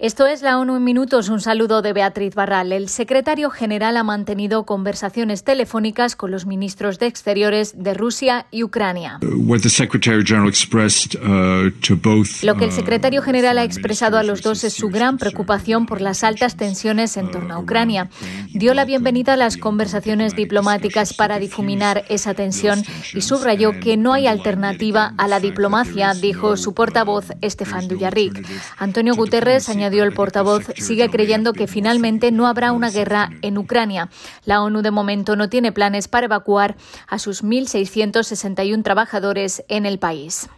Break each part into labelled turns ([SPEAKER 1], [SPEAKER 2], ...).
[SPEAKER 1] Esto es la ONU en minutos. Un saludo de Beatriz Barral. El secretario general ha mantenido conversaciones telefónicas con los ministros de Exteriores de Rusia y Ucrania. Uh, uh, Lo que el secretario general ha expresado a los dos es su gran preocupación por las altas tensiones en torno a Ucrania. Dio la bienvenida a las conversaciones diplomáticas para difuminar esa tensión y subrayó que no hay alternativa a la diplomacia, dijo su portavoz Estefan Dujarric. Antonio Guterres añadió dio el portavoz, sigue creyendo que finalmente no habrá una guerra en Ucrania. La ONU de momento no tiene planes para evacuar a sus 1.661 trabajadores en el país.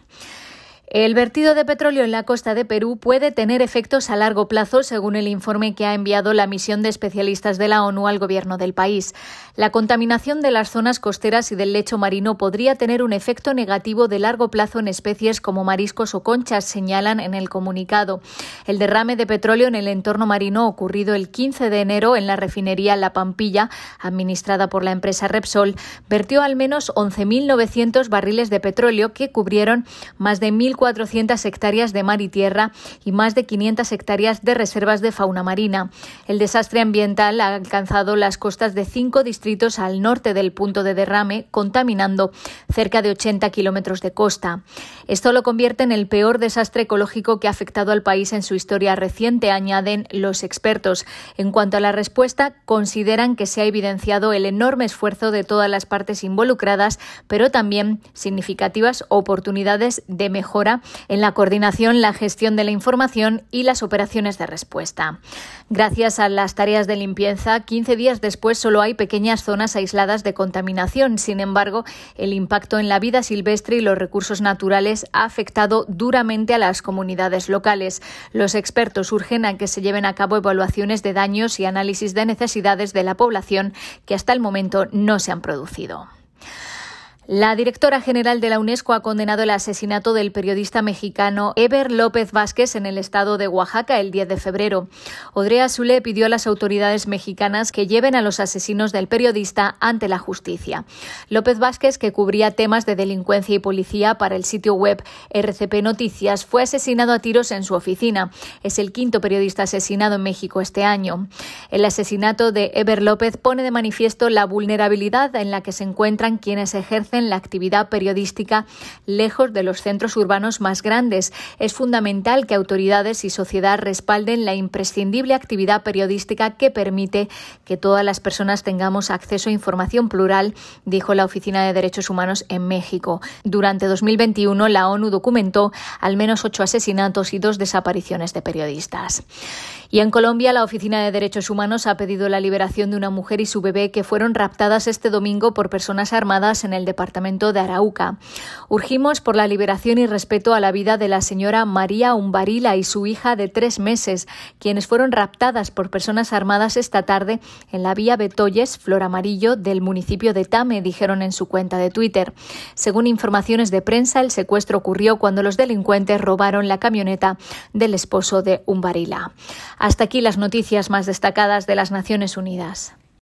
[SPEAKER 1] El vertido de petróleo en la costa de Perú puede tener efectos a largo plazo, según el informe que ha enviado la misión de especialistas de la ONU al gobierno del país. La contaminación de las zonas costeras y del lecho marino podría tener un efecto negativo de largo plazo en especies como mariscos o conchas, señalan en el comunicado. El derrame de petróleo en el entorno marino ocurrido el 15 de enero en la refinería La Pampilla, administrada por la empresa Repsol, vertió al menos 11.900 barriles de petróleo que cubrieron más de 1.000 400 hectáreas de mar y tierra y más de 500 hectáreas de reservas de fauna marina. El desastre ambiental ha alcanzado las costas de cinco distritos al norte del punto de derrame, contaminando cerca de 80 kilómetros de costa. Esto lo convierte en el peor desastre ecológico que ha afectado al país en su historia reciente, añaden los expertos. En cuanto a la respuesta, consideran que se ha evidenciado el enorme esfuerzo de todas las partes involucradas, pero también significativas oportunidades de mejora en la coordinación, la gestión de la información y las operaciones de respuesta. Gracias a las tareas de limpieza, 15 días después solo hay pequeñas zonas aisladas de contaminación. Sin embargo, el impacto en la vida silvestre y los recursos naturales ha afectado duramente a las comunidades locales. Los expertos urgen a que se lleven a cabo evaluaciones de daños y análisis de necesidades de la población que hasta el momento no se han producido. La directora general de la UNESCO ha condenado el asesinato del periodista mexicano Eber López Vázquez en el estado de Oaxaca el 10 de febrero. Odrea Zule pidió a las autoridades mexicanas que lleven a los asesinos del periodista ante la justicia. López Vázquez, que cubría temas de delincuencia y policía para el sitio web RCP Noticias, fue asesinado a tiros en su oficina. Es el quinto periodista asesinado en México este año. El asesinato de Eber López pone de manifiesto la vulnerabilidad en la que se encuentran quienes ejercen la actividad periodística lejos de los centros urbanos más grandes. Es fundamental que autoridades y sociedad respalden la imprescindible actividad periodística que permite que todas las personas tengamos acceso a información plural, dijo la Oficina de Derechos Humanos en México. Durante 2021, la ONU documentó al menos ocho asesinatos y dos desapariciones de periodistas. Y en Colombia, la Oficina de Derechos Humanos ha pedido la liberación de una mujer y su bebé que fueron raptadas este domingo por personas armadas en el departamento de Arauca. Urgimos por la liberación y respeto a la vida de la señora María Umbarila y su hija de tres meses, quienes fueron raptadas por personas armadas esta tarde en la vía Betoyes, Flor Amarillo, del municipio de Tame, dijeron en su cuenta de Twitter. Según informaciones de prensa, el secuestro ocurrió cuando los delincuentes robaron la camioneta del esposo de Umbarila. Hasta aquí las noticias más destacadas de las Naciones Unidas.